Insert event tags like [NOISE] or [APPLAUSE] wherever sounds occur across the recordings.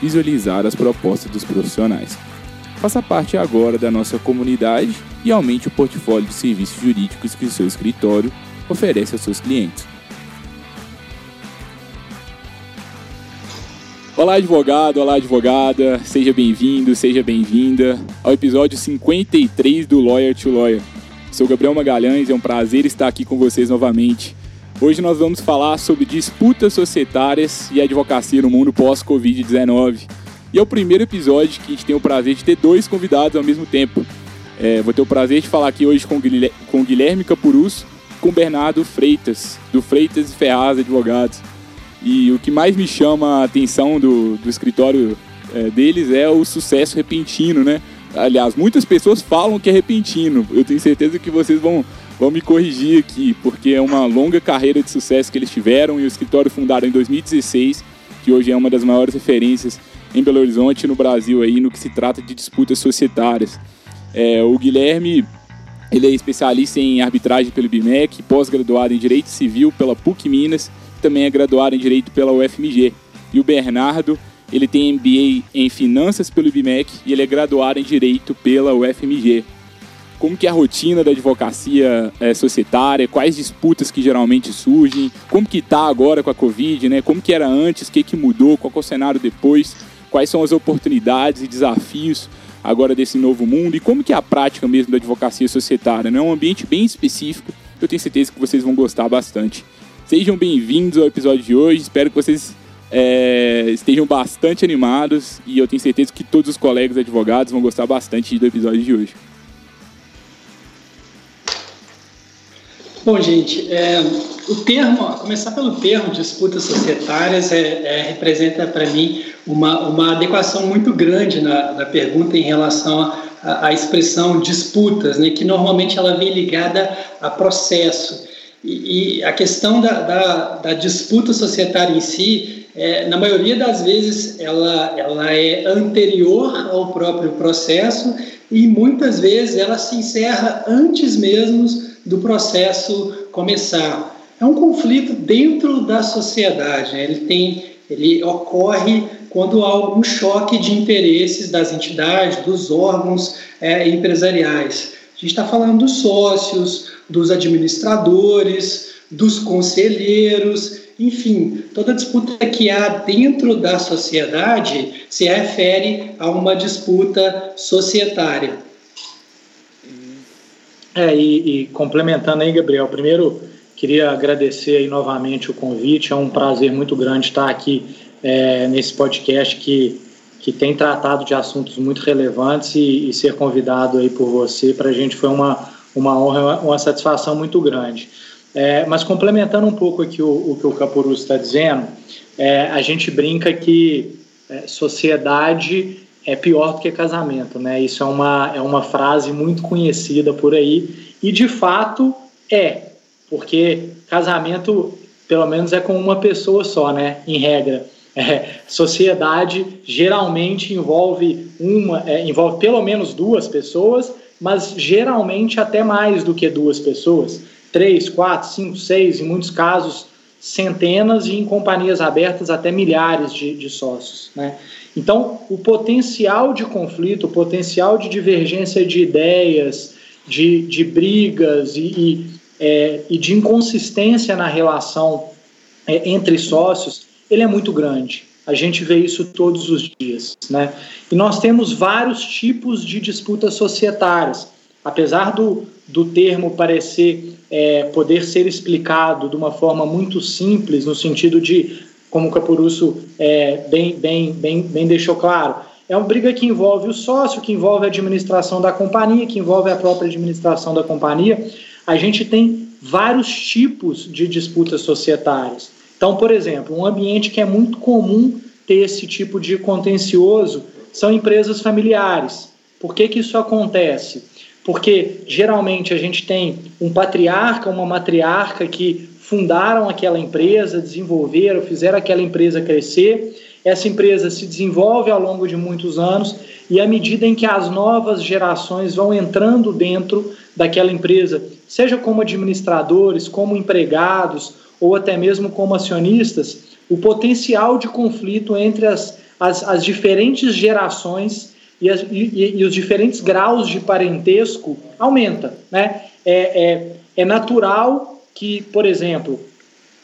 visualizar as propostas dos profissionais. Faça parte agora da nossa comunidade e aumente o portfólio de serviços jurídicos que o seu escritório oferece aos seus clientes. Olá, advogado, olá, advogada, seja bem-vindo, seja bem-vinda ao episódio 53 do Lawyer to Lawyer. Sou Gabriel Magalhães, é um prazer estar aqui com vocês novamente. Hoje nós vamos falar sobre disputas societárias e advocacia no mundo pós-Covid-19. E é o primeiro episódio que a gente tem o prazer de ter dois convidados ao mesmo tempo. É, vou ter o prazer de falar aqui hoje com Guilherme Capurus e com Bernardo Freitas, do Freitas e Ferraz Advogados. E o que mais me chama a atenção do, do escritório é, deles é o sucesso repentino, né? Aliás, muitas pessoas falam que é repentino. Eu tenho certeza que vocês vão vão me corrigir aqui, porque é uma longa carreira de sucesso que eles tiveram e o escritório fundado em 2016, que hoje é uma das maiores referências em Belo Horizonte e no Brasil aí no que se trata de disputas societárias. É, o Guilherme ele é especialista em arbitragem pelo IBMEC, pós-graduado em Direito Civil pela PUC Minas, também é graduado em Direito pela UFMG. E o Bernardo, ele tem MBA em Finanças pelo IBMEC e ele é graduado em Direito pela UFMG como que é a rotina da advocacia é, societária, quais disputas que geralmente surgem, como que está agora com a Covid, né? como que era antes, o que, que mudou, qual é o cenário depois, quais são as oportunidades e desafios agora desse novo mundo e como que é a prática mesmo da advocacia societária. Né? É um ambiente bem específico, eu tenho certeza que vocês vão gostar bastante. Sejam bem-vindos ao episódio de hoje, espero que vocês é, estejam bastante animados e eu tenho certeza que todos os colegas advogados vão gostar bastante do episódio de hoje. Bom, gente, é, o termo, começar pelo termo disputas societárias, é, é, representa para mim uma, uma adequação muito grande na, na pergunta em relação à expressão disputas, né, que normalmente ela vem ligada a processo. E, e a questão da, da, da, disputa societária em si, é, na maioria das vezes, ela, ela é anterior ao próprio processo e muitas vezes ela se encerra antes mesmo do processo começar. É um conflito dentro da sociedade. Né? Ele tem, ele ocorre quando há algum choque de interesses das entidades, dos órgãos é, empresariais. A gente está falando dos sócios, dos administradores, dos conselheiros, enfim, toda disputa que há dentro da sociedade se refere a uma disputa societária. É, e, e, complementando aí, Gabriel, primeiro queria agradecer aí novamente o convite, é um prazer muito grande estar aqui é, nesse podcast que, que tem tratado de assuntos muito relevantes e, e ser convidado aí por você, para a gente foi uma, uma honra, uma satisfação muito grande. É, mas complementando um pouco aqui o, o que o Capurus está dizendo, é, a gente brinca que é, sociedade é pior do que casamento, né? Isso é uma, é uma frase muito conhecida por aí e de fato é, porque casamento pelo menos é com uma pessoa só, né? Em regra. É, sociedade geralmente envolve uma, é, envolve pelo menos duas pessoas, mas geralmente até mais do que duas pessoas, três, quatro, cinco, seis, em muitos casos centenas e em companhias abertas até milhares de, de sócios, né? Então, o potencial de conflito, o potencial de divergência de ideias, de, de brigas e, e, é, e de inconsistência na relação é, entre sócios, ele é muito grande. a gente vê isso todos os dias. Né? E nós temos vários tipos de disputas societárias. Apesar do, do termo parecer é, poder ser explicado de uma forma muito simples, no sentido de, como o Capurusso é, bem, bem, bem, bem deixou claro, é uma briga que envolve o sócio, que envolve a administração da companhia, que envolve a própria administração da companhia. A gente tem vários tipos de disputas societárias. Então, por exemplo, um ambiente que é muito comum ter esse tipo de contencioso são empresas familiares. Por que, que isso acontece? Porque geralmente a gente tem um patriarca, uma matriarca que fundaram aquela empresa, desenvolveram, fizeram aquela empresa crescer. Essa empresa se desenvolve ao longo de muitos anos e à medida em que as novas gerações vão entrando dentro daquela empresa, seja como administradores, como empregados ou até mesmo como acionistas, o potencial de conflito entre as, as, as diferentes gerações e, as, e, e, os diferentes graus de parentesco aumenta. Né? É, é, é natural que, por exemplo,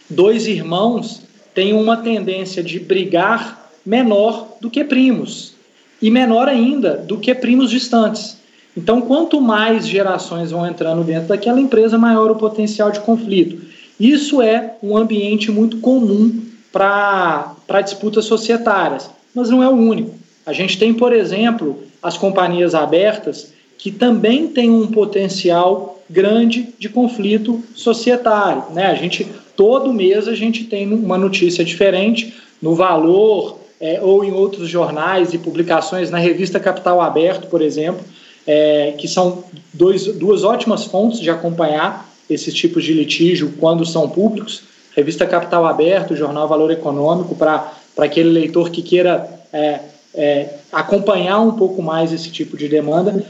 dois irmãos tenham uma tendência de brigar menor do que primos e menor ainda do que primos distantes. Então, quanto mais gerações vão entrando dentro daquela empresa, maior o potencial de conflito. Isso é um ambiente muito comum para disputas societárias, mas não é o único. A gente tem, por exemplo, as companhias abertas que também têm um potencial grande de conflito societário. Né? A gente todo mês a gente tem uma notícia diferente no Valor é, ou em outros jornais e publicações na revista Capital Aberto, por exemplo, é, que são dois, duas ótimas fontes de acompanhar esses tipos de litígio quando são públicos. Revista Capital Aberto, Jornal Valor Econômico, para aquele leitor que queira é, é, acompanhar um pouco mais esse tipo de demanda.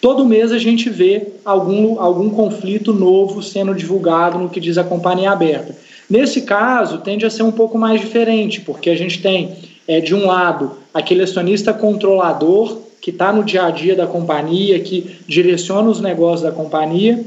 Todo mês a gente vê algum, algum conflito novo sendo divulgado no que diz a companhia aberta. Nesse caso, tende a ser um pouco mais diferente, porque a gente tem, é, de um lado, aquele acionista controlador que está no dia a dia da companhia, que direciona os negócios da companhia,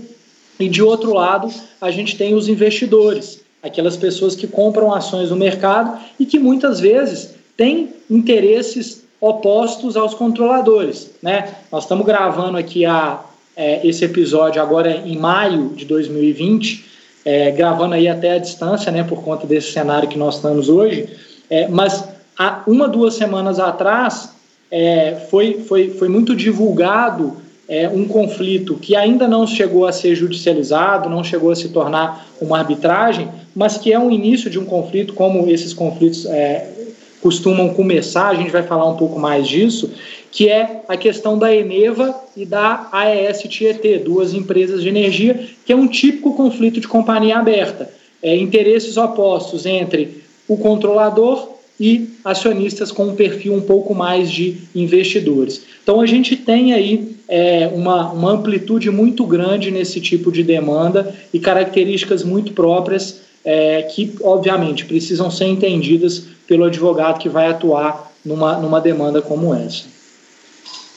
e de outro lado, a gente tem os investidores, aquelas pessoas que compram ações no mercado e que muitas vezes têm interesses opostos aos controladores. Né? Nós estamos gravando aqui a, é, esse episódio agora em maio de 2020, é, gravando aí até a distância, né, por conta desse cenário que nós estamos hoje, é, mas há uma, duas semanas atrás é, foi, foi, foi muito divulgado é, um conflito que ainda não chegou a ser judicializado, não chegou a se tornar uma arbitragem, mas que é um início de um conflito, como esses conflitos é, costumam começar, a gente vai falar um pouco mais disso, que é a questão da Eneva e da AES Tietê, duas empresas de energia, que é um típico conflito de companhia aberta. É, interesses opostos entre o controlador e acionistas com um perfil um pouco mais de investidores. Então a gente tem aí é, uma, uma amplitude muito grande nesse tipo de demanda e características muito próprias é, que, obviamente, precisam ser entendidas pelo advogado que vai atuar numa, numa demanda como essa.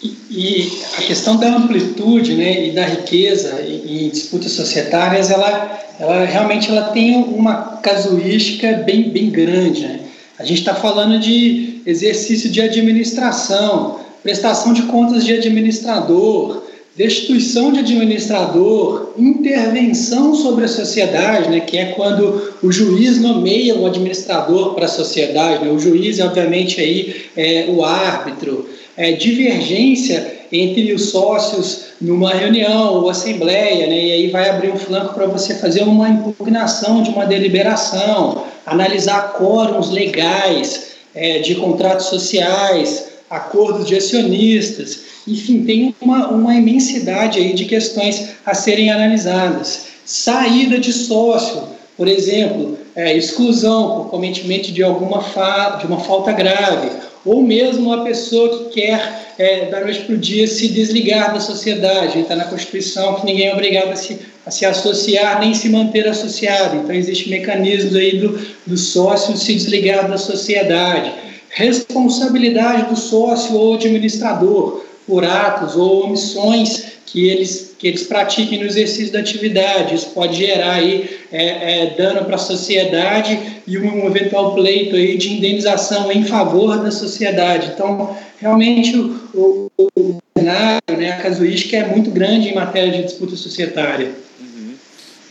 E, e a questão da amplitude né, e da riqueza em, disputas societárias, ela, ela realmente ela tem uma casuística bem, bem grande. Né? A gente está falando de exercício de administração, prestação de contas de administrador, destituição de administrador, intervenção sobre a sociedade, né, que é quando o juiz nomeia um administrador para a sociedade. Né, o juiz, obviamente, aí é o árbitro. É, divergência entre os sócios numa reunião ou assembleia, né, e aí vai abrir um flanco para você fazer uma impugnação de uma deliberação, analisar quórums legais é, de contratos sociais, acordos de acionistas, enfim, tem uma, uma imensidade aí de questões a serem analisadas. Saída de sócio, por exemplo, é, exclusão por cometimento de alguma fa de uma falta grave, ou mesmo uma pessoa que quer é, da noite para o dia se desligar da sociedade. Está na Constituição que ninguém é obrigado a se, a se associar nem se manter associado. Então, existe mecanismos aí do, do sócio se desligar da sociedade responsabilidade do sócio ou administrador. Por atos ou omissões que eles, que eles pratiquem no exercício da atividade. Isso pode gerar aí, é, é, dano para a sociedade e um eventual pleito aí de indenização em favor da sociedade. Então, realmente, o, o, o cenário, né, a casuística é muito grande em matéria de disputa societária. Uhum.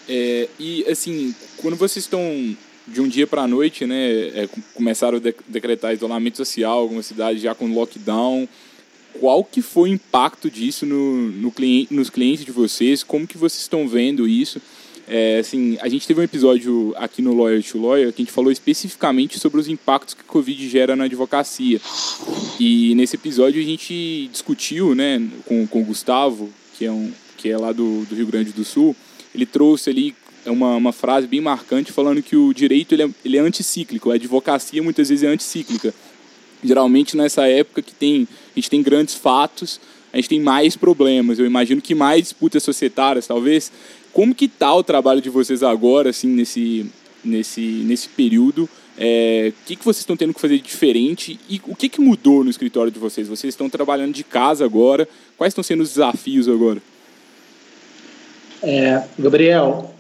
É, e, assim, quando vocês estão de um dia para a noite, né, é, começaram a decretar isolamento social, algumas cidades já com lockdown, qual que foi o impacto disso no, no cliente, nos clientes de vocês? Como que vocês estão vendo isso? É, assim, a gente teve um episódio aqui no Lawyer to Lawyer que a gente falou especificamente sobre os impactos que a Covid gera na advocacia. E nesse episódio a gente discutiu né, com, com o Gustavo, que é, um, que é lá do, do Rio Grande do Sul, ele trouxe ali uma, uma frase bem marcante falando que o direito ele é, ele é anticíclico, a advocacia muitas vezes é anticíclica. Geralmente nessa época que tem, a gente tem grandes fatos, a gente tem mais problemas. Eu imagino que mais disputas societárias, talvez. Como que tá o trabalho de vocês agora, assim, nesse, nesse, nesse período? É, o que, que vocês estão tendo que fazer de diferente e o que, que mudou no escritório de vocês? Vocês estão trabalhando de casa agora? Quais estão sendo os desafios agora? É, Gabriel,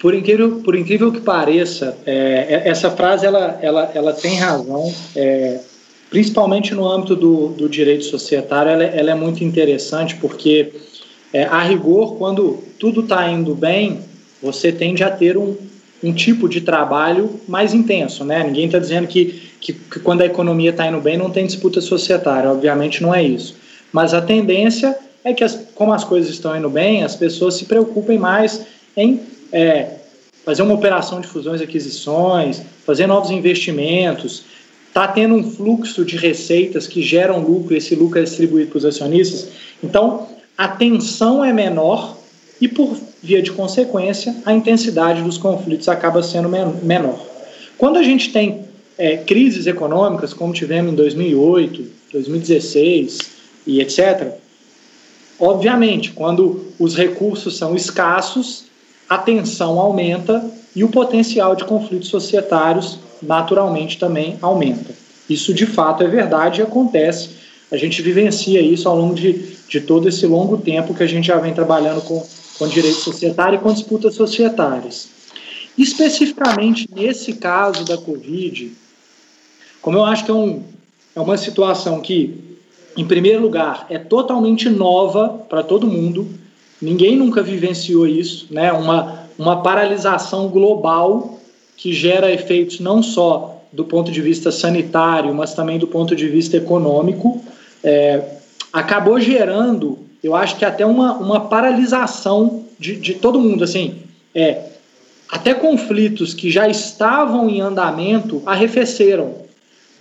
por incrível, por incrível que pareça, é, é essa frase ela, ela, ela tem razão. É, principalmente no âmbito do, do direito societário, ela, ela, é muito interessante porque, é, a rigor, quando tudo está indo bem, você tende a ter um, um tipo de trabalho mais intenso. Né? Ninguém está dizendo que, que, que, quando a economia está indo bem não tem disputa societária, obviamente não é isso. Mas a tendência é que, as, como as coisas estão indo bem, as pessoas se preocupem mais em é, fazer uma operação de fusões e aquisições, fazer novos investimentos, está tendo um fluxo de receitas que geram lucro esse lucro é distribuído para os acionistas. Então, a tensão é menor e, por via de consequência, a intensidade dos conflitos acaba sendo menor. Quando a gente tem é, crises econômicas, como tivemos em 2008, 2016 e etc., obviamente, quando os recursos são escassos, a tensão aumenta e o potencial de conflitos societários naturalmente também aumenta. Isso de fato é verdade e acontece. A gente vivencia isso ao longo de, de todo esse longo tempo que a gente já vem trabalhando com, com direito societário e com disputas societárias. Especificamente nesse caso da Covid, como eu acho que é, um, é uma situação que, em primeiro lugar, é totalmente nova para todo mundo, ninguém nunca vivenciou isso, né? uma, uma paralisação global que gera efeitos não só do ponto de vista sanitário, mas também do ponto de vista econômico, é, acabou gerando, eu acho que até uma, uma paralisação de, de todo mundo. Assim, é, até conflitos que já estavam em andamento arrefeceram.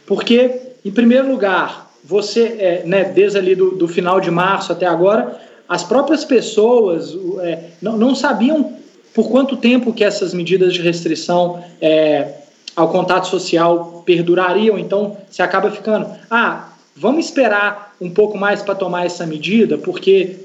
Porque, em primeiro lugar, você, é, né, desde ali do, do final de março até agora, as próprias pessoas é, não, não sabiam por quanto tempo que essas medidas de restrição é, ao contato social perdurariam? Então, se acaba ficando, ah, vamos esperar um pouco mais para tomar essa medida, porque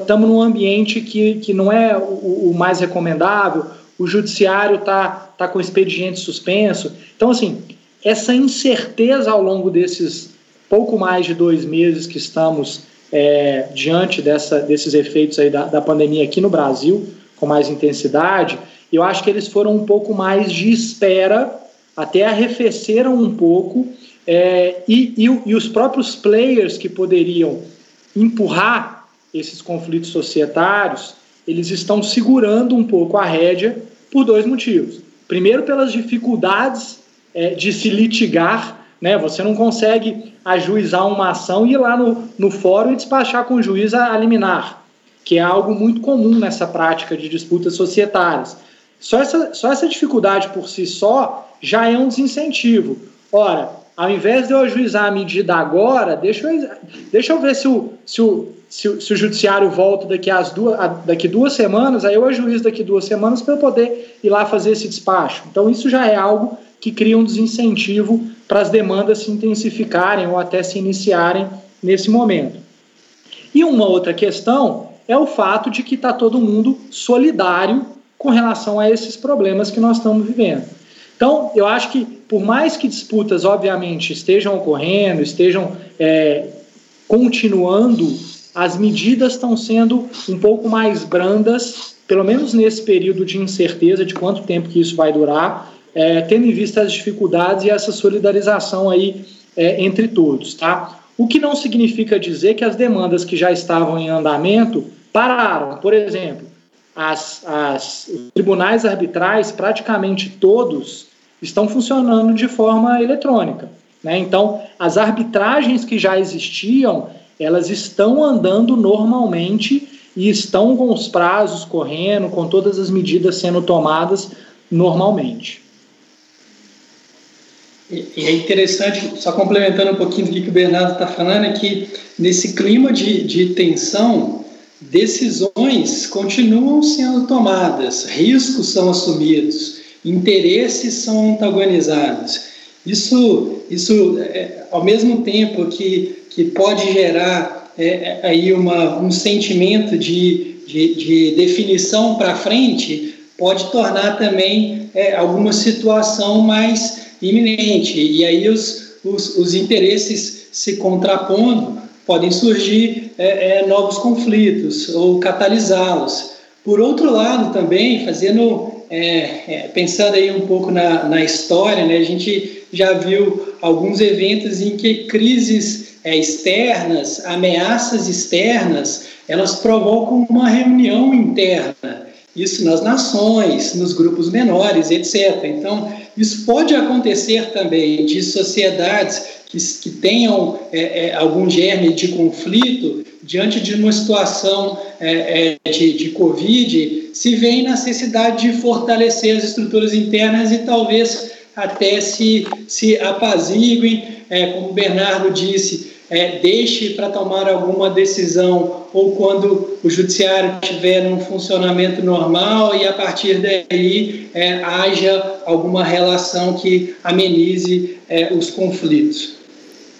estamos num ambiente que, que não é o, o mais recomendável, o judiciário está tá com expediente suspenso. Então, assim, essa incerteza ao longo desses pouco mais de dois meses que estamos é, diante dessa, desses efeitos aí da, da pandemia aqui no Brasil, com mais intensidade, eu acho que eles foram um pouco mais de espera, até arrefeceram um pouco, é, e, e, e os próprios players que poderiam empurrar esses conflitos societários, eles estão segurando um pouco a rédea por dois motivos. Primeiro, pelas dificuldades é, de se litigar, né? Você não consegue ajuizar uma ação e ir lá no, no fórum e despachar com o juiz a, a liminar que é algo muito comum nessa prática de disputas societárias. Só essa, só essa dificuldade por si só já é um desincentivo. Ora, ao invés de eu ajuizar a medida agora, deixa eu, deixa eu ver se o, se, o, se, o, se o judiciário volta daqui, às duas, daqui duas semanas, aí eu ajuizo daqui duas semanas para eu poder ir lá fazer esse despacho. Então, isso já é algo que cria um desincentivo para as demandas se intensificarem ou até se iniciarem nesse momento. E uma outra questão é o fato de que está todo mundo solidário com relação a esses problemas que nós estamos vivendo. Então, eu acho que, por mais que disputas, obviamente, estejam ocorrendo, estejam é, continuando, as medidas estão sendo um pouco mais brandas, pelo menos nesse período de incerteza de quanto tempo que isso vai durar, é, tendo em vista as dificuldades e essa solidarização aí é, entre todos, tá? O que não significa dizer que as demandas que já estavam em andamento pararam. Por exemplo, as, as tribunais arbitrais, praticamente todos, estão funcionando de forma eletrônica. Né? Então, as arbitragens que já existiam, elas estão andando normalmente e estão com os prazos correndo, com todas as medidas sendo tomadas normalmente. E é interessante, só complementando um pouquinho do que o Bernardo está falando, é que nesse clima de, de tensão, decisões continuam sendo tomadas, riscos são assumidos, interesses são antagonizados. Isso, isso é, ao mesmo tempo que, que pode gerar é, é aí uma, um sentimento de, de, de definição para frente, pode tornar também é, alguma situação mais iminente. E aí os, os, os interesses se contrapondo, podem surgir é, é, novos conflitos ou catalisá-los. Por outro lado, também, fazendo, é, é, pensando aí um pouco na, na história, né, a gente já viu alguns eventos em que crises é, externas, ameaças externas, elas provocam uma reunião interna. Isso nas nações, nos grupos menores, etc. Então, isso pode acontecer também de sociedades que, que tenham é, é, algum germe de conflito diante de uma situação é, é, de, de Covid, se vê necessidade de fortalecer as estruturas internas e talvez até se, se apaziguem, é, como o Bernardo disse, é, deixe para tomar alguma decisão ou quando o judiciário estiver num funcionamento normal e a partir daí é, haja alguma relação que amenize é, os conflitos.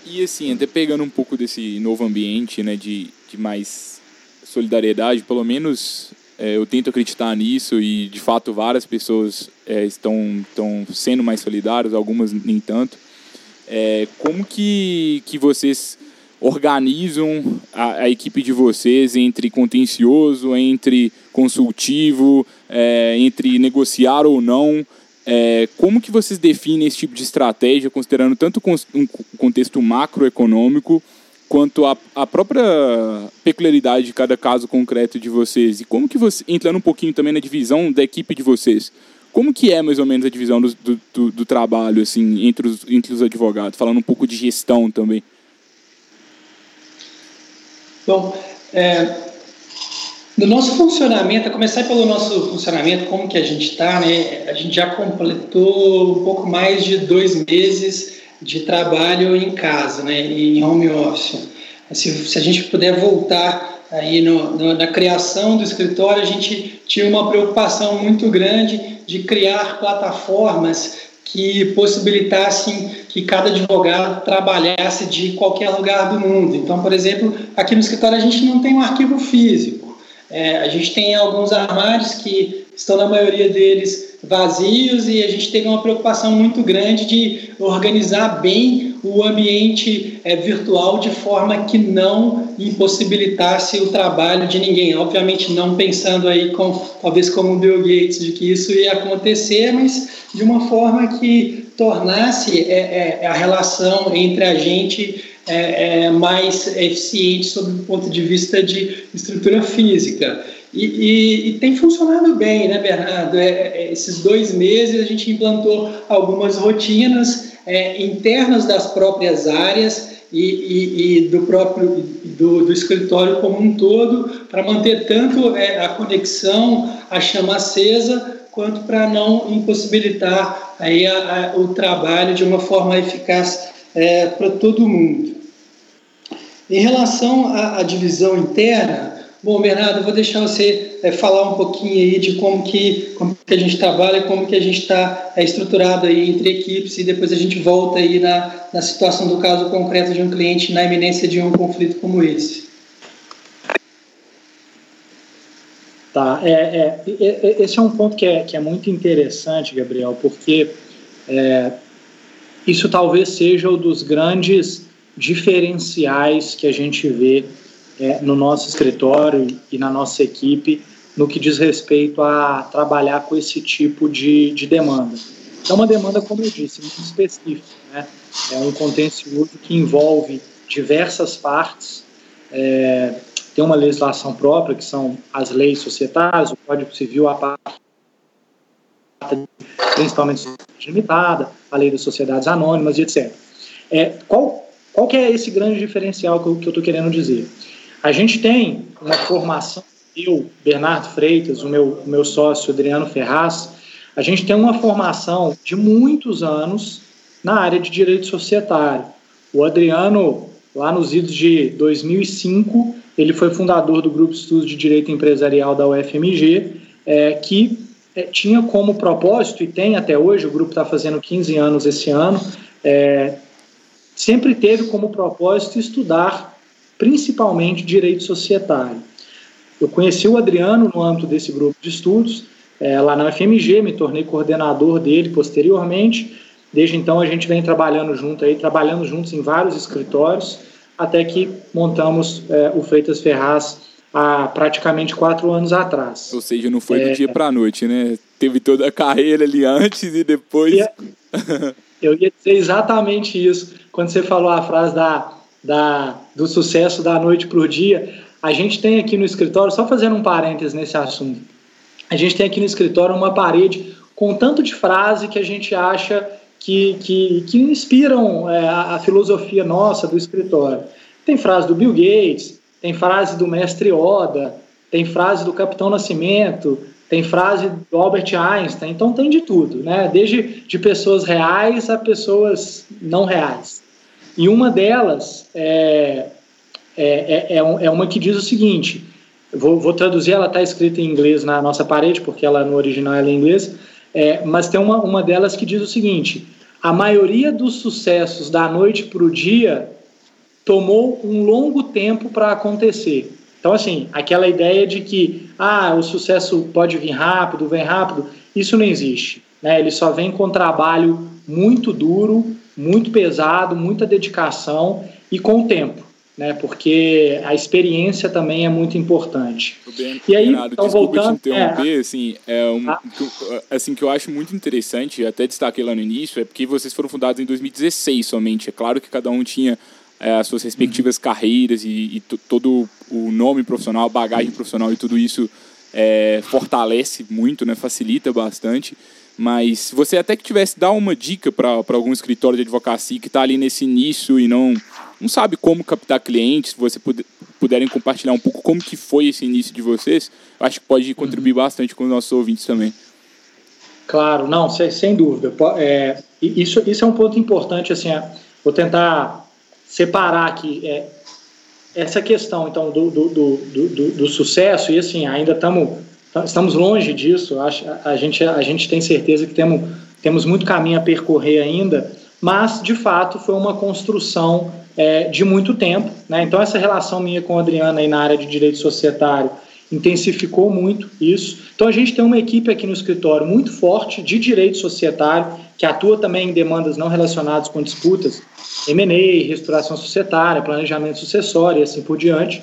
E assim, até pegando um pouco desse novo ambiente né, de, de mais solidariedade, pelo menos é, eu tento acreditar nisso e de fato várias pessoas é, estão, estão sendo mais solidárias, algumas nem tanto. É, como que, que vocês organizam a, a, equipe de vocês entre contencioso, entre consultivo, é, entre negociar ou não? É, como que vocês definem esse tipo de estratégia, considerando tanto um contexto macroeconômico quanto a, a própria peculiaridade de cada caso concreto de vocês? E como que você, entrando um pouquinho também na divisão da equipe de vocês, como que é mais ou menos a divisão do, do, do, trabalho assim entre os, entre os advogados? Falando um pouco de gestão também. Bom, é, no nosso funcionamento, a começar pelo nosso funcionamento, como que a gente está, né? A gente já completou um pouco mais de dois meses de trabalho em casa, né? Em home office. Se, se a gente puder voltar aí no, no, na criação do escritório, a gente tinha uma preocupação muito grande de criar plataformas que possibilitassem que cada advogado trabalhasse de qualquer lugar do mundo. Então, por exemplo, aqui no escritório a gente não tem um arquivo físico. É, a gente tem alguns armários que estão, na maioria deles, vazios e a gente teve uma preocupação muito grande de organizar bem o ambiente é, virtual de forma que não impossibilitasse o trabalho de ninguém. Obviamente não pensando aí com talvez como o Bill Gates de que isso ia acontecer, mas de uma forma que tornasse é, é, a relação entre a gente é, é, mais eficiente sob o ponto de vista de estrutura física. E, e, e, tem funcionado bem, né, Bernardo? É, é, esses dois meses a gente implantou algumas rotinas é, internas das próprias áreas e, e do próprio do, do, escritório como um todo para manter tanto é, a conexão, a chama acesa, quanto para não impossibilitar aí a, a, o trabalho de uma forma eficaz é, para todo mundo. Em relação à, à divisão interna, Bom, Bernardo, eu vou deixar você é, falar um pouquinho aí de como que, como que a gente trabalha, como que a gente está é, estruturado aí entre equipes e depois a gente volta aí na, na situação do caso concreto de um cliente na iminência de um conflito como esse. Tá, é, é, esse é um ponto que é, que é muito interessante, Gabriel, porque é, isso talvez seja um dos grandes diferenciais que a gente vê é, no nosso escritório e na nossa equipe no que diz respeito a trabalhar com esse tipo de, de demanda. É uma demanda, como eu disse, muito específica. Né? É um contencioso que envolve diversas partes. É, tem uma legislação própria, que são as leis societárias, o Código Civil, a parte principalmente limitada, a lei das sociedades anônimas e etc. É, qual, qual que é esse grande diferencial que eu estou que querendo dizer? A gente tem uma formação, eu, Bernardo Freitas, o meu, o meu sócio Adriano Ferraz, a gente tem uma formação de muitos anos na área de direito societário. O Adriano, lá nos idos de 2005, ele foi fundador do Grupo de Estudos de Direito Empresarial da UFMG, é, que é, tinha como propósito, e tem até hoje, o grupo está fazendo 15 anos esse ano, é, sempre teve como propósito estudar principalmente direito societário. Eu conheci o Adriano no âmbito desse grupo de estudos, é, lá na UFMG, me tornei coordenador dele posteriormente. Desde então a gente vem trabalhando junto aí, trabalhando juntos em vários escritórios, até que montamos é, o Freitas Ferraz há praticamente quatro anos atrás. Ou seja, não foi do é, dia para a noite, né? Teve toda a carreira ali antes e depois. Eu ia dizer exatamente isso. Quando você falou a frase da, da, do sucesso da noite para o dia, a gente tem aqui no escritório, só fazendo um parênteses nesse assunto, a gente tem aqui no escritório uma parede com tanto de frase que a gente acha que, que, que inspiram é, a, filosofia nossa do escritório. Tem frase do Bill Gates, tem frase do mestre Oda, tem frase do Capitão Nascimento, tem frase do Albert Einstein, então tem de tudo, né? desde de pessoas reais a pessoas não reais. E uma delas é, é, é, é, é uma que diz o seguinte: Vou, vou traduzir, ela está escrita em inglês na nossa parede, porque ela no original ela é em inglês, é, mas tem uma, uma delas que diz o seguinte: a maioria dos sucessos da noite para o dia tomou um longo tempo para acontecer. Então, assim, aquela ideia de que ah, o sucesso pode vir rápido, vem rápido, isso não existe. Né? Ele só vem com trabalho muito duro, muito pesado, muita dedicação e com o tempo né? Porque a experiência também é muito importante. Bem, e aí, Renato, então voltando, te interromper, é, assim, é um, ah. assim que eu acho muito interessante, até destaquei lá no início, é porque vocês foram fundados em 2016 somente. É claro que cada um tinha é, as suas respectivas uhum. carreiras e, e todo o nome profissional, bagagem profissional e tudo isso é, fortalece muito, né? Facilita bastante. Mas se você até que tivesse dar uma dica para algum escritório de advocacia que está ali nesse início e não não sabe como captar clientes, se você puder, puderem compartilhar um pouco como que foi esse início de vocês, acho que pode contribuir uhum. bastante com os nossos ouvintes também. Claro, não, sem, sem dúvida. É, isso, isso é um ponto importante, assim, é, vou tentar separar aqui é, essa questão, então, do, do, do, do, do sucesso, e assim, ainda estamos estamos longe disso, a, a, gente, a gente tem certeza que temos, temos muito caminho a percorrer ainda, mas, de fato, foi uma construção é, de muito tempo. Né? Então, essa relação minha com a Adriana aí na área de direito societário intensificou muito isso. Então, a gente tem uma equipe aqui no escritório muito forte de direito societário, que atua também em demandas não relacionadas com disputas, M&A, restauração societária, planejamento sucessório e assim por diante.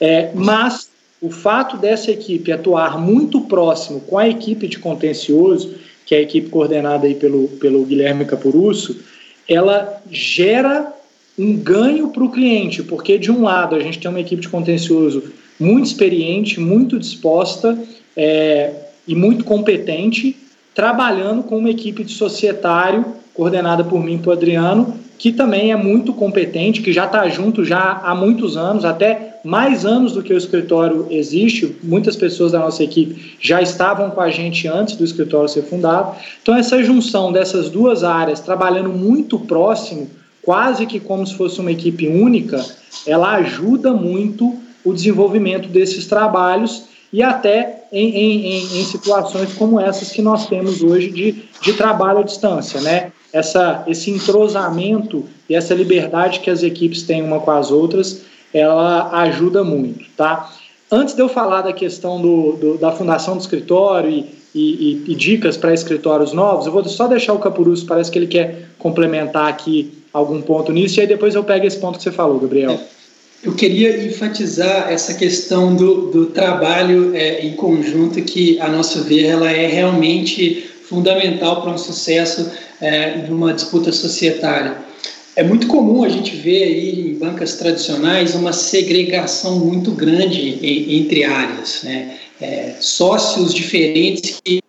É, mas o fato dessa equipe atuar muito próximo com a equipe de contencioso, que é a equipe coordenada aí pelo, pelo Guilherme Capurusso, ela gera um ganho para o cliente, porque de um lado a gente tem uma equipe de contencioso muito experiente, muito disposta é, e muito competente, trabalhando com uma equipe de societário coordenada por mim e por Adriano, que também é muito competente, que já está junto já há muitos anos, até mais anos do que o escritório existe. Muitas pessoas da nossa equipe já estavam com a gente antes do escritório ser fundado. Então, essa junção dessas duas áreas, trabalhando muito próximo, quase que como se fosse uma equipe única, ela ajuda muito o desenvolvimento desses trabalhos e até em, em, em, situações como essas que nós temos hoje de, de trabalho à distância, né? Essa, esse entrosamento e essa liberdade que as equipes têm uma com as outras, ela ajuda muito, tá? Antes de eu falar da questão do, do da fundação do escritório e, e, e dicas para escritórios novos, eu vou só deixar o Capurus, parece que ele quer complementar aqui algum ponto nisso, e aí depois eu pego esse ponto que você falou, Gabriel. Eu queria enfatizar essa questão do, do trabalho é, em conjunto, que, a nosso ver, ela é realmente fundamental para um sucesso é, de uma disputa societária. É muito comum a gente ver aí em bancas tradicionais uma segregação muito grande entre áreas, né? É, sócios diferentes que,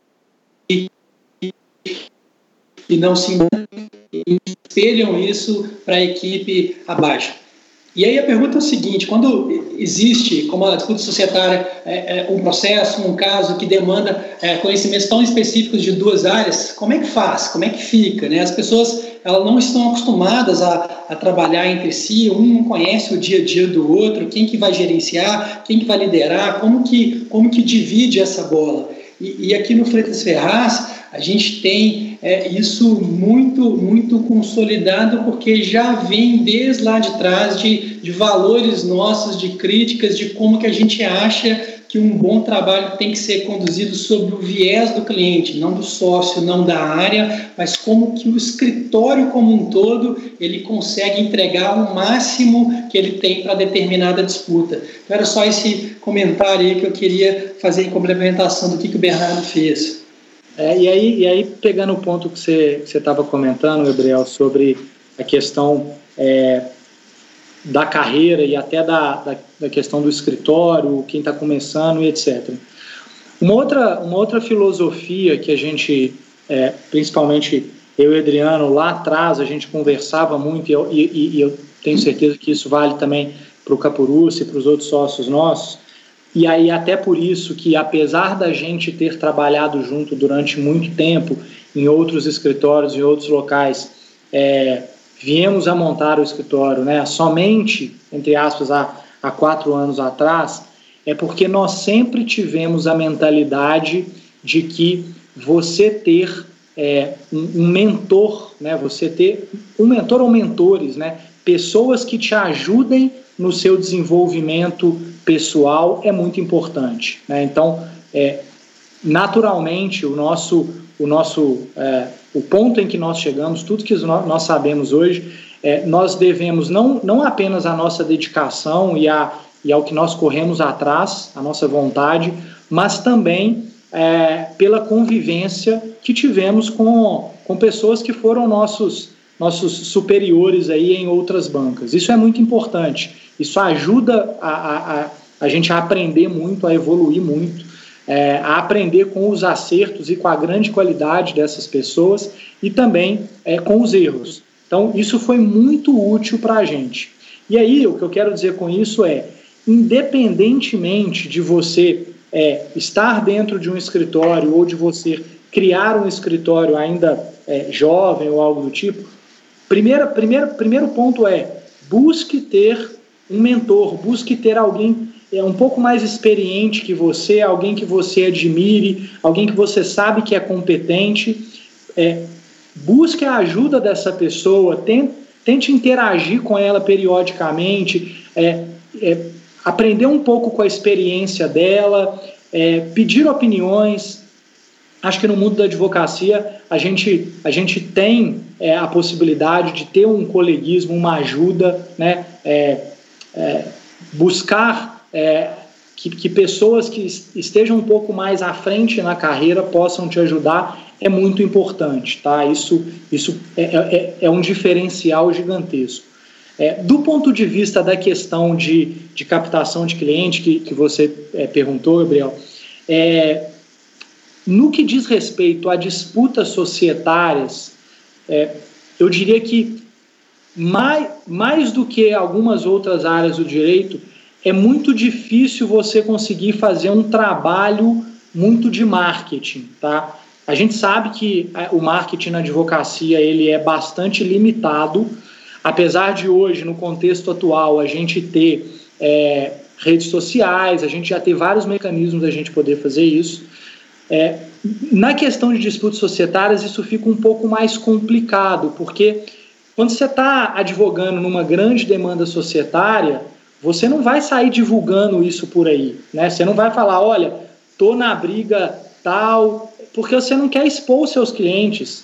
que não se espelham isso para a equipe abaixo. E aí a pergunta é o seguinte: quando existe, como a disputa societária, é, é, um processo, um caso que demanda é, conhecimentos tão específicos de duas áreas, como é que faz? Como é que fica? Né? As pessoas elas não estão acostumadas a, a trabalhar entre si, um não conhece o dia a dia do outro, quem que vai gerenciar, quem que vai liderar, como que, como que divide essa bola. E, e aqui no Freitas Ferraz, a gente tem é, isso muito, muito consolidado, porque já vem desde lá de trás de, de valores nossos, de críticas, de como que a gente acha que um bom trabalho tem que ser conduzido sob o viés do cliente, não do sócio, não da área, mas como que o escritório como um todo ele consegue entregar o máximo que ele tem para determinada disputa. Então era só esse comentário aí que eu queria fazer em complementação do que, que o Bernardo fez. É, e, aí, e aí, pegando o ponto que você estava comentando, Gabriel, sobre a questão é, da carreira e até da, da, da questão do escritório, quem está começando e etc. Uma outra, uma outra filosofia que a gente, é, principalmente eu e Adriano, lá atrás a gente conversava muito e, e, e eu tenho certeza que isso vale também para o Capurus e para os outros sócios nossos, e aí, até por isso que, apesar da gente ter trabalhado junto durante muito tempo em outros escritórios, em outros locais, é, viemos a montar o escritório né, somente, entre aspas, há, há quatro anos atrás, é porque nós sempre tivemos a mentalidade de que você ter é, um, um, mentor, né, você ter um mentor ou mentores, né, pessoas que te ajudem no seu desenvolvimento pessoal é muito importante. Né? Então, é, naturalmente, o nosso, o nosso é, o ponto em que nós chegamos, tudo que nós sabemos hoje, é, nós devemos não, não apenas a nossa dedicação e, a, e ao que nós corremos atrás, a nossa vontade, mas também é, pela convivência que tivemos com, com pessoas que foram nossos, nossos superiores aí em outras bancas. Isso é muito importante. Isso ajuda a, a, a gente a aprender muito, a evoluir muito, é, a aprender com os acertos e com a grande qualidade dessas pessoas e também é, com os erros. Então, isso foi muito útil para a gente. E aí, o que eu quero dizer com isso é, independentemente de você é, estar dentro de um escritório ou de você criar um escritório ainda é, jovem ou algo do tipo, primeiro, primeiro, primeiro ponto é busque ter um mentor, busque ter alguém é um pouco mais experiente que você, alguém que você admire, alguém que você sabe que é competente. É, busque a ajuda dessa pessoa, tente, tente interagir com ela periodicamente, é, é, aprender um pouco com a experiência dela, é, pedir opiniões. Acho que no mundo da advocacia a gente, a gente tem é, a possibilidade de ter um coleguismo, uma ajuda, né? É, é, buscar é, que, que, pessoas que estejam um pouco mais à frente na carreira possam te ajudar é muito importante, tá? Isso, isso é, é, é, é um diferencial gigantesco. É, do ponto de vista da questão de, de captação de cliente que, que você é, perguntou, Gabriel, é, no que diz respeito a disputas societárias, eu diria que mais, mais do que algumas outras áreas do direito, é muito difícil você conseguir fazer um trabalho muito de marketing, tá? A gente sabe que é, o marketing na advocacia ele é bastante limitado, apesar de hoje, no contexto atual, a gente ter é, redes sociais, a gente já ter vários mecanismos da gente poder fazer isso. É, na questão de disputas societárias, isso fica um pouco mais complicado, porque quando você está advogando numa grande demanda societária, você não vai sair divulgando isso por aí, né? Você não vai falar, olha, tô na briga tal, porque você não quer expor os seus clientes.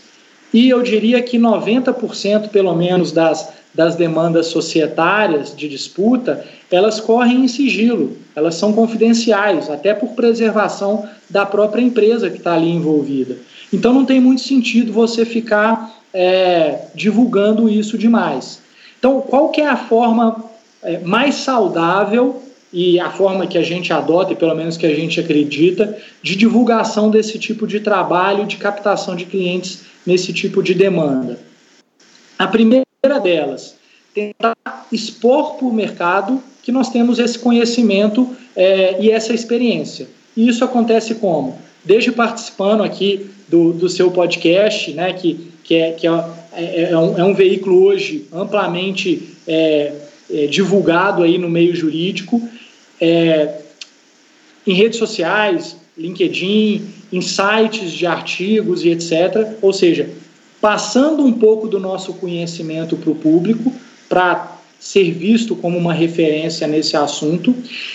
e eu diria que 90% pelo menos das, das demandas societárias de disputa, elas correm em sigilo, elas são confidenciais, até por preservação da própria empresa que está ali envolvida. Então não tem muito sentido você ficar é, divulgando isso demais. Então, qual que é a forma é, mais saudável e a forma que a gente adota, e pelo menos que a gente acredita, de divulgação desse tipo de trabalho, de captação de clientes nesse tipo de demanda. A primeira delas, tentar expor para o mercado que nós temos esse conhecimento é, e essa experiência. E isso acontece como? Desde participando aqui do, do seu podcast, né, que, que, é, que é, é, é um, é um veículo hoje amplamente é, é, divulgado aí no meio jurídico, é, em redes sociais, LinkedIn, em sites de artigos e etc. Ou seja, passando um pouco do nosso conhecimento para o público, para ser visto como uma referência nesse assunto.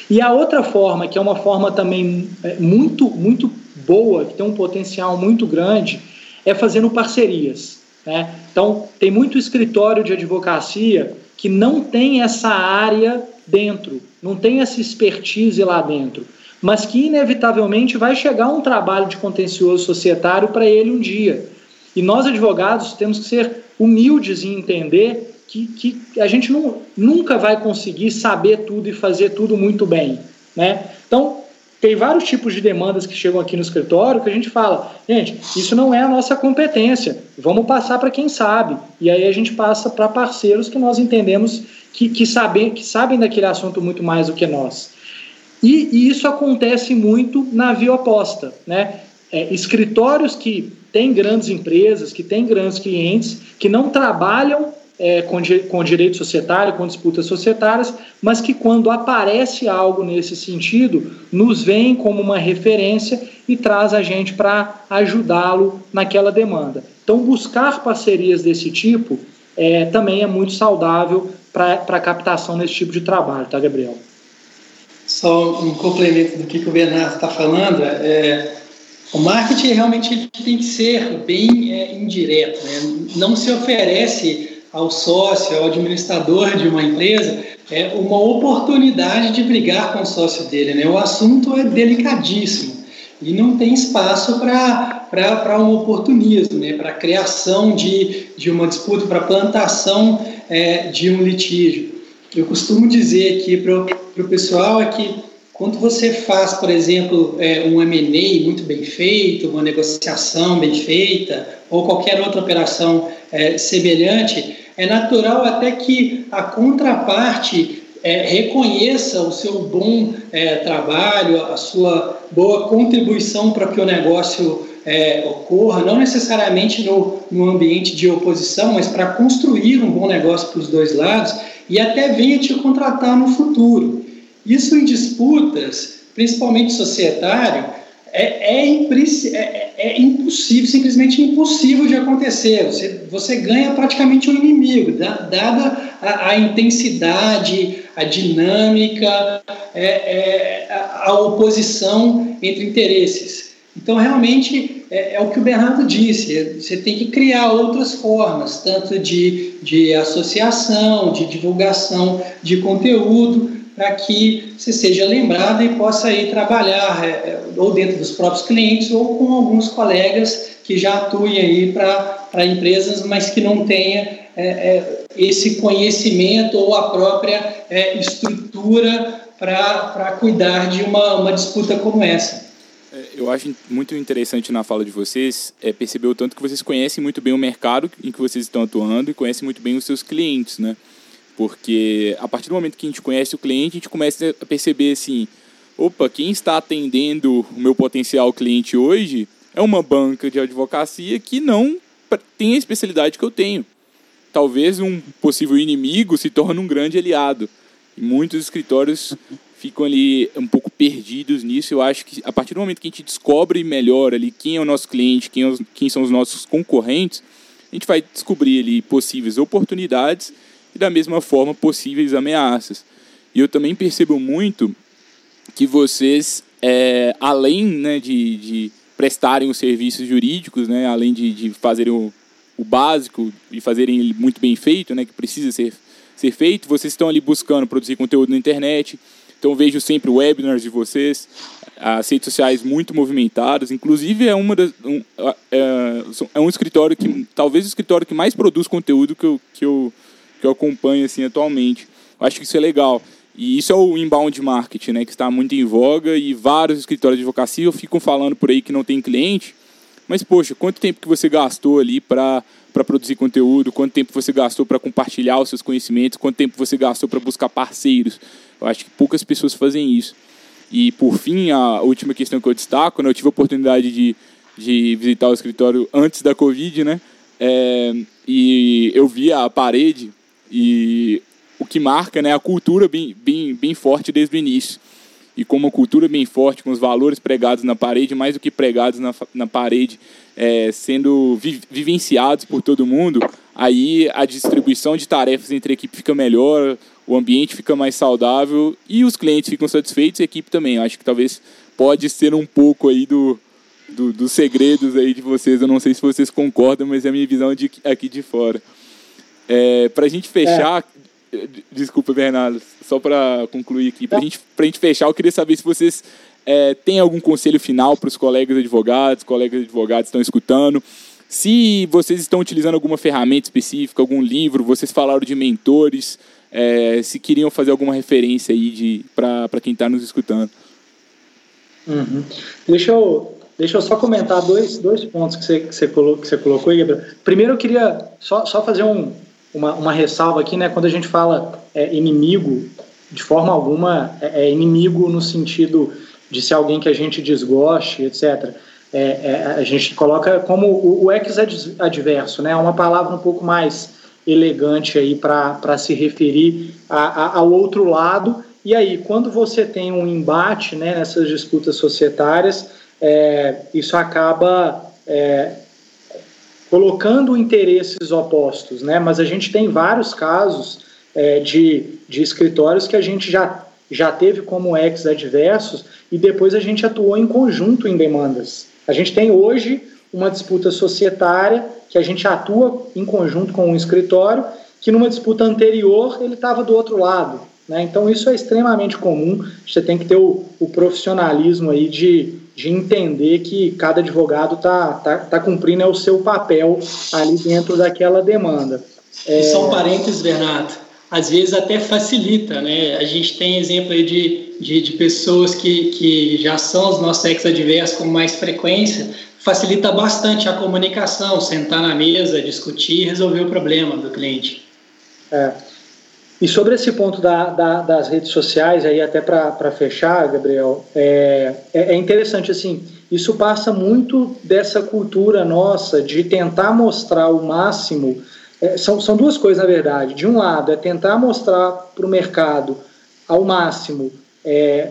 E a outra forma, que é uma forma também muito, muito boa, que tem um potencial muito grande, é fazendo parcerias. Né? Então, tem muito escritório de advocacia que não tem essa área dentro, não tem essa expertise lá dentro, mas que inevitavelmente vai chegar um trabalho de contencioso societário para ele um dia. E nós, advogados, temos que ser humildes em entender que, que a gente não, nunca vai conseguir saber tudo e fazer tudo muito bem. Né? Então, tem vários tipos de demandas que chegam aqui no escritório que a gente fala, gente, isso não é a nossa competência, vamos passar para quem sabe. E aí a gente passa para parceiros que nós entendemos que, que, sabem, que sabem daquele assunto muito mais do que nós. E, e isso acontece muito na via oposta. Né? É, escritórios que têm grandes empresas, que têm grandes clientes, que não trabalham é, com, com direito societário, com disputas societárias, mas que quando aparece algo nesse sentido, nos vem como uma referência e traz a gente para ajudá-lo naquela demanda. Então, buscar parcerias desse tipo é, também é muito saudável para a captação nesse tipo de trabalho, tá, Gabriel? Só um complemento do que, que o Bernardo está falando, é, o marketing realmente tem que ser bem é, indireto, né? não se oferece ao sócio, ao administrador de uma empresa, é uma oportunidade de brigar com o sócio dele. Né? O assunto é delicadíssimo e não tem espaço para um oportunismo, né? para criação de, de uma disputa, para plantação é, de um litígio. Eu costumo dizer aqui para o pessoal é que quando você faz, por exemplo, é, um M&A muito bem feito, uma negociação bem feita, ou qualquer outra operação é, semelhante, é natural até que a contraparte é, reconheça o seu bom é, trabalho, a sua boa contribuição para que o negócio é, ocorra, não necessariamente no, no ambiente de oposição, mas para construir um bom negócio para os dois lados e até venha te contratar no futuro. Isso em disputas, principalmente societário, é, é, é, é, impossível, simplesmente impossível de acontecer. Você, você ganha praticamente um inimigo, dada a, a intensidade, a dinâmica, é, é, a, a, oposição entre interesses. Então, realmente, é, é, o que o Bernardo disse: você tem que criar outras formas, tanto de, de associação, de divulgação de conteúdo, para que você seja lembrado e possa ir trabalhar é, é, ou dentro dos próprios clientes ou com alguns colegas que já atuem aí para empresas, mas que não tenha é, é, esse conhecimento ou a própria é, estrutura para cuidar de uma, uma disputa como essa. É, eu acho muito interessante na fala de vocês é perceber o tanto que vocês conhecem muito bem o mercado em que vocês estão atuando e conhecem muito bem os seus clientes, né? Porque a partir do momento que a gente conhece o cliente, a gente começa a perceber assim: opa, quem está atendendo o meu potencial cliente hoje é uma banca de advocacia que não tem a especialidade que eu tenho. Talvez um possível inimigo se torne um grande aliado. E muitos escritórios [LAUGHS] ficam ali um pouco perdidos nisso. Eu acho que a partir do momento que a gente descobre melhor ali quem é o nosso cliente, quem, é quem são os nossos concorrentes, a gente vai descobrir ali possíveis oportunidades e da mesma forma possíveis ameaças. E eu também percebo muito que vocês, é, além né, de, de prestarem os serviços jurídicos, né, além de, de fazerem o, o básico e fazerem ele muito bem feito, né, que precisa ser, ser feito, vocês estão ali buscando produzir conteúdo na internet. Então vejo sempre webinars de vocês, as redes sociais muito movimentadas. Inclusive é uma das, um, é, é um escritório que talvez o escritório que mais produz conteúdo que eu, que eu, que eu acompanho assim atualmente. Eu acho que isso é legal. E isso é o inbound marketing, né, que está muito em voga e vários escritórios de advocacia ficam falando por aí que não tem cliente. Mas, poxa, quanto tempo que você gastou ali para produzir conteúdo? Quanto tempo você gastou para compartilhar os seus conhecimentos? Quanto tempo você gastou para buscar parceiros? Eu acho que poucas pessoas fazem isso. E, por fim, a última questão que eu destaco, né, eu tive a oportunidade de, de visitar o escritório antes da Covid, né? É, e eu vi a parede e o que marca né, a cultura bem, bem, bem forte desde o início. E com uma cultura bem forte, com os valores pregados na parede, mais do que pregados na, na parede, é, sendo vi, vivenciados por todo mundo, aí a distribuição de tarefas entre a equipe fica melhor, o ambiente fica mais saudável e os clientes ficam satisfeitos e a equipe também. Eu acho que talvez pode ser um pouco aí do, do, dos segredos aí de vocês. Eu não sei se vocês concordam, mas é a minha visão de, aqui de fora. É, Para a gente fechar, é. Desculpa, Bernardo, só para concluir aqui, para gente, a gente fechar, eu queria saber se vocês é, têm algum conselho final para os colegas advogados, colegas advogados estão escutando, se vocês estão utilizando alguma ferramenta específica, algum livro, vocês falaram de mentores, é, se queriam fazer alguma referência aí para quem está nos escutando. Uhum. Deixa, eu, deixa eu só comentar dois, dois pontos que você, que você, colocou, que você colocou aí, Gabriel. Primeiro, eu queria só, só fazer um, uma, uma ressalva aqui, né? Quando a gente fala é, inimigo, de forma alguma é, é, inimigo no sentido de ser alguém que a gente desgoste, etc. É, é, a gente coloca como o, o ex-adverso, né? Uma palavra um pouco mais elegante aí para se referir a, a, ao outro lado. E aí, quando você tem um embate né, nessas disputas societárias, é, isso acaba é, colocando interesses opostos, né? Mas a gente tem vários casos é, de, de escritórios que a gente já, já teve como ex-adversos e depois a gente atuou em conjunto em demandas. A gente tem hoje uma disputa societária que a gente atua em conjunto com um escritório que numa disputa anterior ele estava do outro lado. Né? Então isso é extremamente comum. Você tem que ter o, o profissionalismo aí de, de entender que cada advogado está tá, tá cumprindo é o seu papel ali dentro daquela demanda. É... E só um parênteses, Bernardo, às vezes até facilita, né? A gente tem exemplo aí de, de, de pessoas que, que já são os nossos ex-adversos com mais frequência, facilita bastante a comunicação, sentar na mesa, discutir e resolver o problema do cliente. É. E sobre esse ponto da, da, das redes sociais, aí até para fechar, Gabriel, é, é, é interessante assim, isso passa muito dessa cultura nossa de tentar mostrar o máximo. É, são, são duas coisas, na verdade. De um lado, é tentar mostrar para o mercado ao máximo é,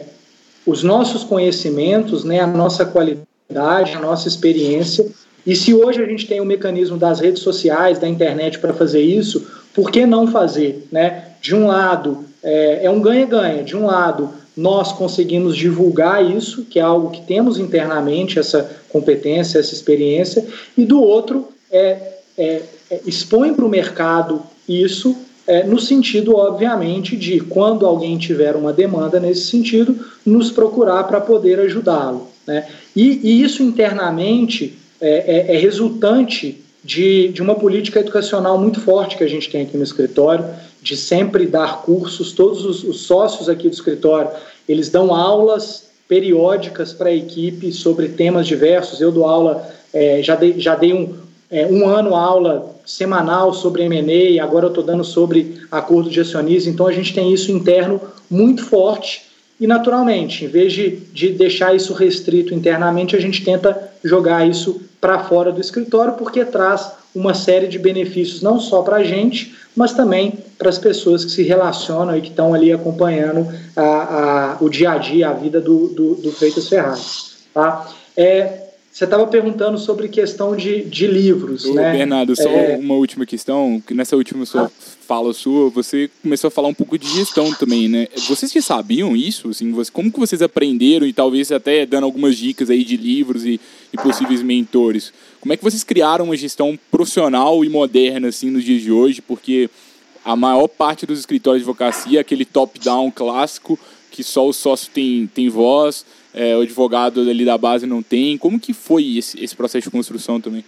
os nossos conhecimentos, né, a nossa qualidade, a nossa experiência. E se hoje a gente tem o mecanismo das redes sociais, da internet para fazer isso, por que não fazer? Né? De um lado, é, é um ganha-ganha. De um lado, nós conseguimos divulgar isso, que é algo que temos internamente, essa competência, essa experiência, e do outro, é, é, é expõe para o mercado isso, é, no sentido, obviamente, de quando alguém tiver uma demanda nesse sentido, nos procurar para poder ajudá-lo. Né? E, e, isso internamente é, é, é resultante de, de uma política educacional muito forte que a gente tem aqui no escritório, de sempre dar cursos, todos os, os sócios aqui do escritório, eles dão aulas periódicas para a equipe sobre temas diversos. Eu dou aula, é, já dei, já dei um, é, um ano aula semanal sobre M&A, agora eu estou dando sobre acordo de acionistas, então a gente tem isso interno muito forte. E naturalmente, em vez de, de deixar isso restrito internamente, a gente tenta jogar isso para fora do escritório, porque traz uma série de benefícios não só para a gente, mas também para as pessoas que se relacionam e que estão ali acompanhando a, a, o dia a dia, a vida do, do, do Freitas Ferraz. Tá? É, você estava perguntando sobre questão de, de livros, Ô, né? Bernardo, só é... uma última questão. Nessa última sua ah. fala sua, você começou a falar um pouco de gestão também, né? Vocês já sabiam isso? Assim, como que vocês aprenderam e talvez até dando algumas dicas aí de livros e, e possíveis mentores? Como é que vocês criaram uma gestão profissional e moderna assim nos dias de hoje? Porque a maior parte dos escritórios de advocacia é aquele top-down clássico que só o sócio tem, tem voz, é, o advogado ali da base não tem. Como que foi esse, esse processo de construção também?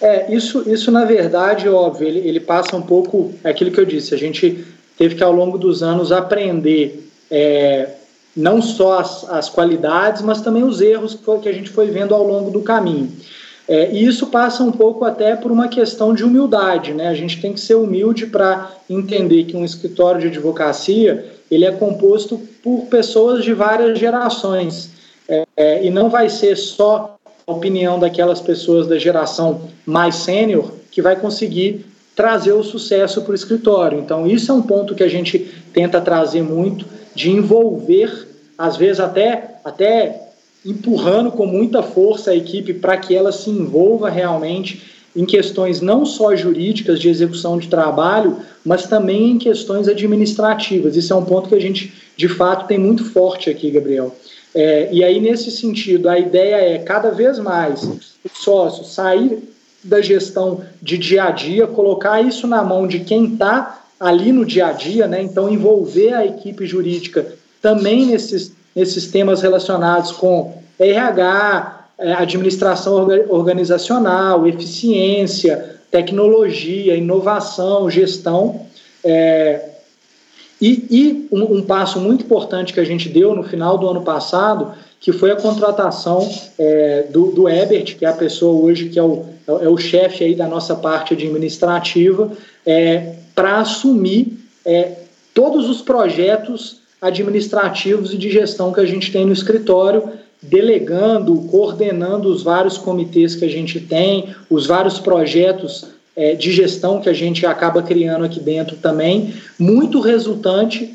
É, isso, isso na verdade, óbvio, ele, ele passa um pouco, é aquilo que eu disse, a gente teve que ao longo dos anos aprender é, não só as, as qualidades, mas também os erros que, foi, que a gente foi vendo ao longo do caminho. É, e isso passa um pouco até por uma questão de humildade, né? A gente tem que ser humilde para entender que um escritório de advocacia ele é composto por pessoas de várias gerações é, é, e não vai ser só a opinião daquelas pessoas da geração mais sênior que vai conseguir trazer o sucesso para o escritório. Então isso é um ponto que a gente tenta trazer muito de envolver, às vezes até até empurrando com muita força a equipe para que ela se envolva realmente em questões não só jurídicas de execução de trabalho, mas também em questões administrativas. Isso é um ponto que a gente, de fato, tem muito forte aqui, Gabriel. É, e aí, nesse sentido, a ideia é cada vez mais o sócio sair da gestão de dia a dia, colocar isso na mão de quem está ali no dia a dia, né? então envolver a equipe jurídica também nesses, nesses temas relacionados com RH, é, administração organizacional, eficiência, tecnologia, inovação, gestão. É, e, e um, um, passo muito importante que a gente deu no final do ano passado, que foi a contratação é, do, do Ebert, que é a pessoa hoje que é o, é o chefe aí da nossa parte administrativa, é, para assumir é, todos os projetos administrativos e de gestão que a gente tem no escritório, delegando, coordenando os vários comitês que a gente tem, os vários projetos é, de gestão que a gente acaba criando aqui dentro também, muito resultante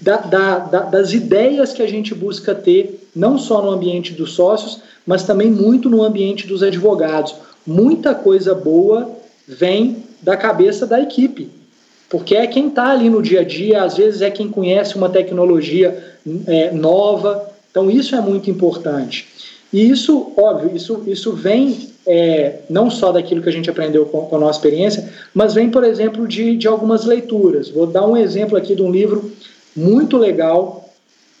da, da, da, das ideias que a gente busca ter, não só no ambiente dos sócios, mas também muito no ambiente dos advogados. Muita coisa boa vem da cabeça da equipe, porque é quem está ali no dia a dia, às vezes é quem conhece uma tecnologia é, nova, então, isso é muito importante. E isso, óbvio, isso, isso vem é, não só daquilo que a gente aprendeu com, com, a nossa experiência, mas vem, por exemplo, de, de algumas leituras. Vou dar um exemplo aqui de um livro muito legal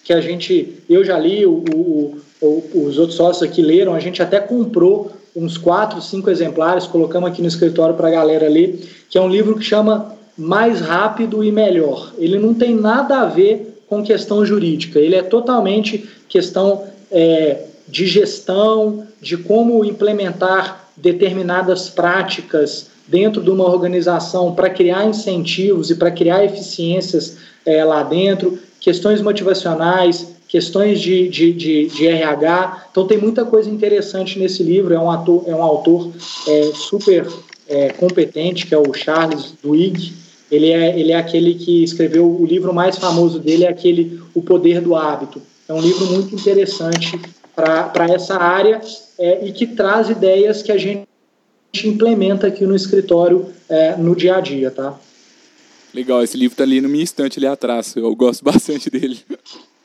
que a gente, eu já li, o, o, o, os outros sócios aqui leram, a gente até comprou uns quatro, cinco exemplares, colocamos aqui no escritório para a galera ler, que é um livro que chama Mais Rápido e Melhor. Ele não tem nada a ver com questão jurídica, ele é totalmente questão é, de gestão, de como implementar determinadas práticas dentro de uma organização para criar incentivos e para criar eficiências é, lá dentro, questões motivacionais, questões de, de, de, de, RH. Então tem muita coisa interessante nesse livro. É um, ator, é um autor é, super é, competente, que é o Charles Duhigg. Ele é, ele é aquele que escreveu o livro mais famoso dele, é aquele O Poder do Hábito. É um livro muito interessante para essa área é, e que traz ideias que a gente implementa aqui no escritório é, no dia a dia, tá? Legal, esse livro está ali no minha estante ali atrás, eu gosto [LAUGHS] bastante dele.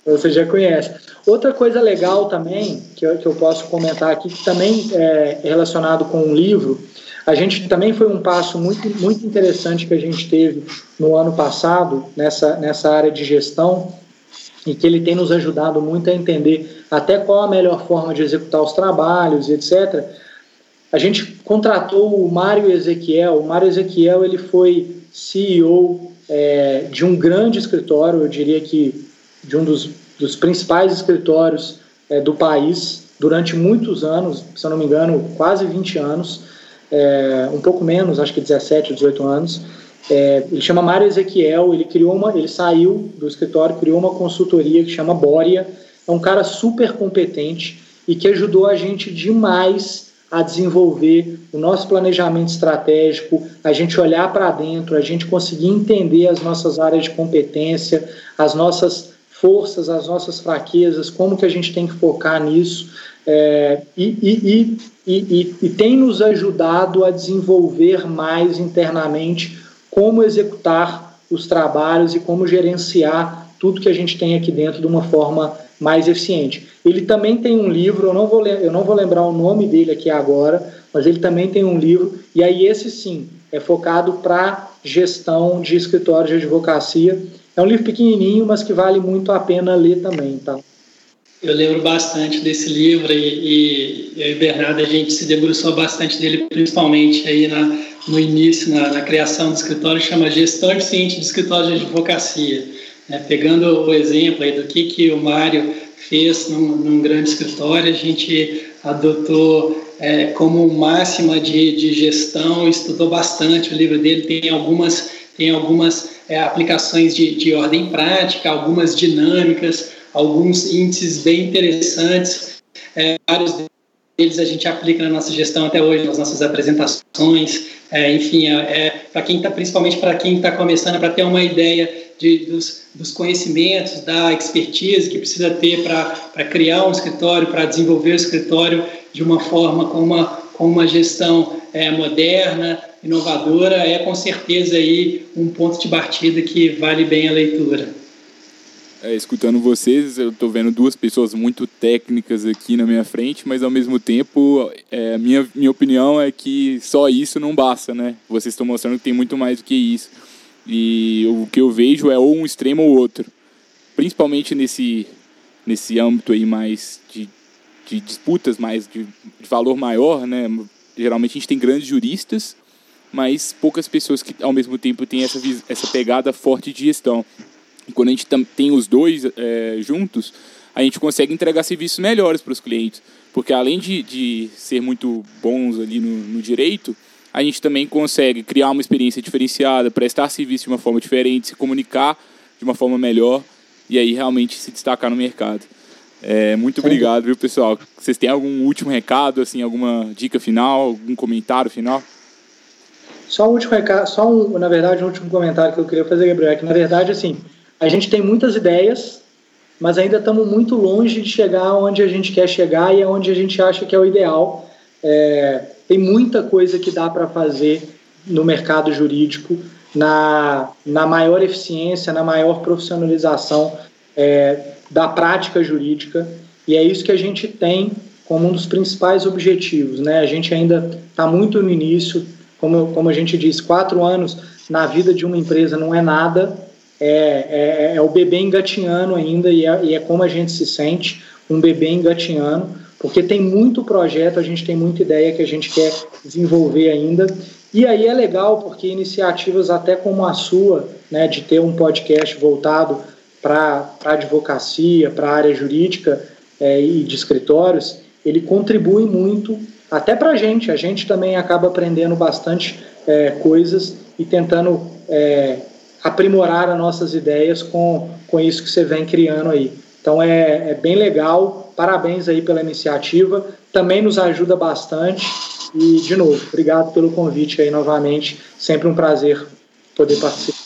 Você já conhece. Outra coisa legal também, que eu, que eu posso comentar aqui, que também é relacionado com um livro, a gente também foi um passo muito, muito interessante que a gente teve no ano passado nessa, nessa área de gestão, e que ele tem nos ajudado muito a entender até qual a melhor forma de executar os trabalhos, etc. A gente contratou o Mário Ezequiel. O Mário Ezequiel ele foi CEO é, de um grande escritório, eu diria que de um dos, dos principais escritórios é, do país durante muitos anos, se eu não me engano, quase 20 anos, é, um pouco menos, acho que 17, 18 anos. É, ele chama Mário Ezequiel, ele criou uma, ele saiu do escritório, criou uma consultoria que chama Boria. É um cara super competente e que ajudou a gente demais a desenvolver o nosso planejamento estratégico, a gente olhar para dentro, a gente conseguir entender as nossas áreas de competência, as nossas forças, as nossas fraquezas, como que a gente tem que focar nisso é, e, e, e, e, tem nos ajudado a desenvolver mais internamente como executar os trabalhos e como gerenciar tudo que a gente tem aqui dentro de uma forma mais eficiente. Ele também tem um livro, eu não vou, eu não vou lembrar o nome dele aqui agora, mas ele também tem um livro, e aí esse sim é focado para gestão de escritório de advocacia. É um livro pequenininho, mas que vale muito a pena ler também, tá? Eu lembro bastante desse livro e, e eu e Bernardo a gente se debruçou bastante dele, principalmente aí na, no início, na, na criação do escritório, chama Gestão Eficiente de Escritório de Advocacia. É, pegando o exemplo aí do que, que o Mário fez num, num grande escritório, a gente adotou é, como máxima de, de gestão, estudou bastante o livro dele, tem algumas, tem algumas é, aplicações de, de ordem prática, algumas dinâmicas, alguns índices bem interessantes. É, vários deles a gente aplica na nossa gestão até hoje, nas nossas apresentações. É, enfim, é, é para quem está, principalmente para quem está começando, para ter uma ideia de, dos, dos, conhecimentos, da expertise que precisa ter para criar um escritório, para desenvolver o escritório de uma forma com uma, com uma gestão é, moderna, inovadora, é com certeza aí um ponto de partida que vale bem a leitura é, escutando vocês, eu estou vendo duas pessoas muito técnicas aqui na minha frente, mas ao mesmo tempo, é, minha, minha opinião é que só isso não basta, né? Vocês estão mostrando que tem muito mais do que isso. E o que eu vejo é ou um extremo ou outro. Principalmente nesse, nesse âmbito aí mais de, de disputas, mais de, de valor maior, né? Geralmente a gente tem grandes juristas, mas poucas pessoas que ao mesmo tempo têm essa, essa pegada forte de gestão. Quando a gente tem os dois é, juntos, a gente consegue entregar serviços melhores para os clientes. Porque além de, de ser muito bons ali no, no, direito, a gente também consegue criar uma experiência diferenciada, prestar serviço de uma forma diferente, se comunicar de uma forma melhor e aí realmente se destacar no mercado. É, muito obrigado, viu, pessoal? Vocês têm algum último recado, assim, alguma dica final, algum comentário final? Só um último recado, só um, na verdade, um último comentário que eu queria fazer, Gabriel, é que na verdade, assim, a gente tem muitas ideias, mas ainda estamos muito longe de chegar onde a gente quer chegar e é onde a gente acha que é o ideal. É, tem muita coisa que dá para fazer no mercado jurídico, na, na maior eficiência, na maior profissionalização é, da prática jurídica, e é isso que a gente tem como um dos principais objetivos. Né? A gente ainda está muito no início, como, como a gente disse, quatro anos na vida de uma empresa não é nada, é, é, é, o bebê engatinhando ainda e é, e é, como a gente se sente, um bebê engatinhando, porque tem muito projeto, a gente tem muita ideia que a gente quer desenvolver ainda. E aí é legal porque iniciativas até como a sua, né, de ter um podcast voltado para a advocacia, para a área jurídica é, e de escritórios, ele contribui muito até para a gente. A gente também acaba aprendendo bastante é, coisas e tentando é, aprimorar as nossas ideias com, com isso que você vem criando aí. Então é, é bem legal, parabéns aí pela iniciativa, também nos ajuda bastante e, de novo, obrigado pelo convite aí novamente, sempre um prazer poder participar.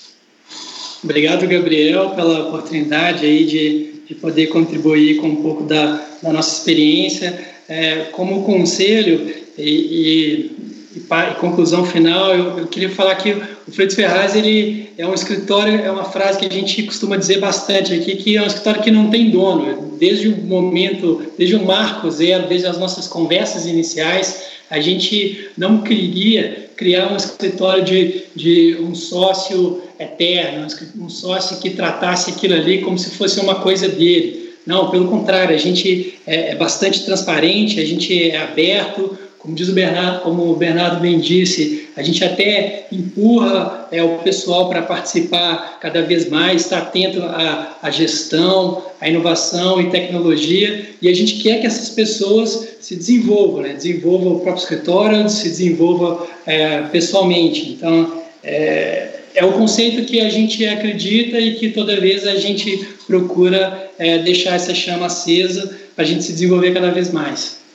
Obrigado, Gabriel, pela oportunidade aí de, de poder contribuir com um pouco da, da nossa experiência. É, como conselho e, e e, conclusão final, eu, eu, queria falar que o Freitas Ferraz ele é um escritório, é uma frase que a gente costuma dizer bastante aqui, que é um escritório que não tem dono. Desde o momento, desde o marco zero, desde as nossas conversas iniciais, a gente não queria criar um escritório de, de um sócio eterno, um sócio que tratasse aquilo ali como se fosse uma coisa dele. Não, pelo contrário, a gente é, é bastante transparente, a gente é aberto, como diz o Bernardo, como o Bernardo bem disse, a gente até empurra é, o pessoal para participar cada vez mais, estar atento à, à, gestão, à inovação e tecnologia, e a gente quer que essas pessoas se desenvolvam, né? desenvolvam o próprio escritório, se desenvolvam é, pessoalmente. Então, é, é o conceito que a gente acredita e que toda vez a gente procura é, deixar essa chama acesa para a gente se desenvolver cada vez mais.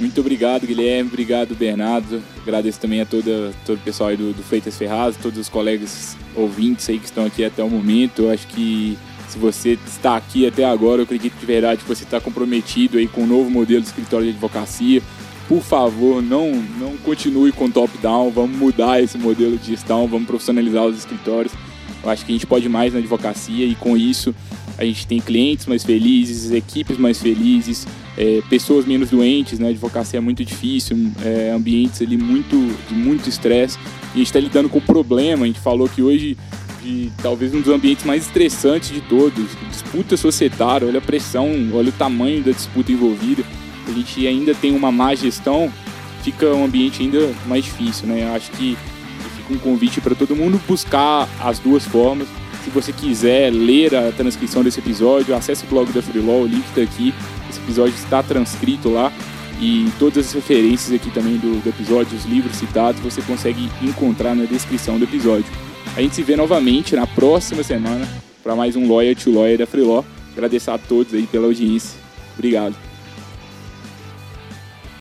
Muito obrigado, Guilherme. Obrigado, Bernardo. Agradeço também a toda, todo o pessoal aí do, do Freitas Ferraz, todos os colegas ouvintes aí que estão aqui até o momento. Eu acho que Se você está aqui até agora, eu acredito de verdade que você está comprometido aí com o novo modelo de escritório de advocacia. Por favor, não, não continue com top-down, vamos mudar esse modelo de gestão, vamos profissionalizar os escritórios. Eu acho que a gente pode mais na advocacia e com isso a gente tem clientes mais felizes, equipes mais felizes, é, pessoas menos doentes, né? Advocacia é muito difícil, é, ambientes ali muito de muito estresse. E a gente está lidando com o problema. A gente falou que hoje de talvez um dos ambientes mais estressantes de todos, disputa societária. Olha a pressão, olha o tamanho da disputa envolvida. A gente ainda tem uma má gestão, fica um ambiente ainda mais difícil, né? Eu acho que fica um convite para todo mundo buscar as duas formas se você quiser ler a transcrição desse episódio, acesse o blog da Freelaw, o link está aqui. Esse episódio está transcrito lá e todas as referências aqui também do, do episódio, os livros citados, você consegue encontrar na descrição do episódio. A gente se vê novamente na próxima semana para mais um Lawyer to Lawyer da Freelaw. Agradecer a todos aí pela audiência. Obrigado.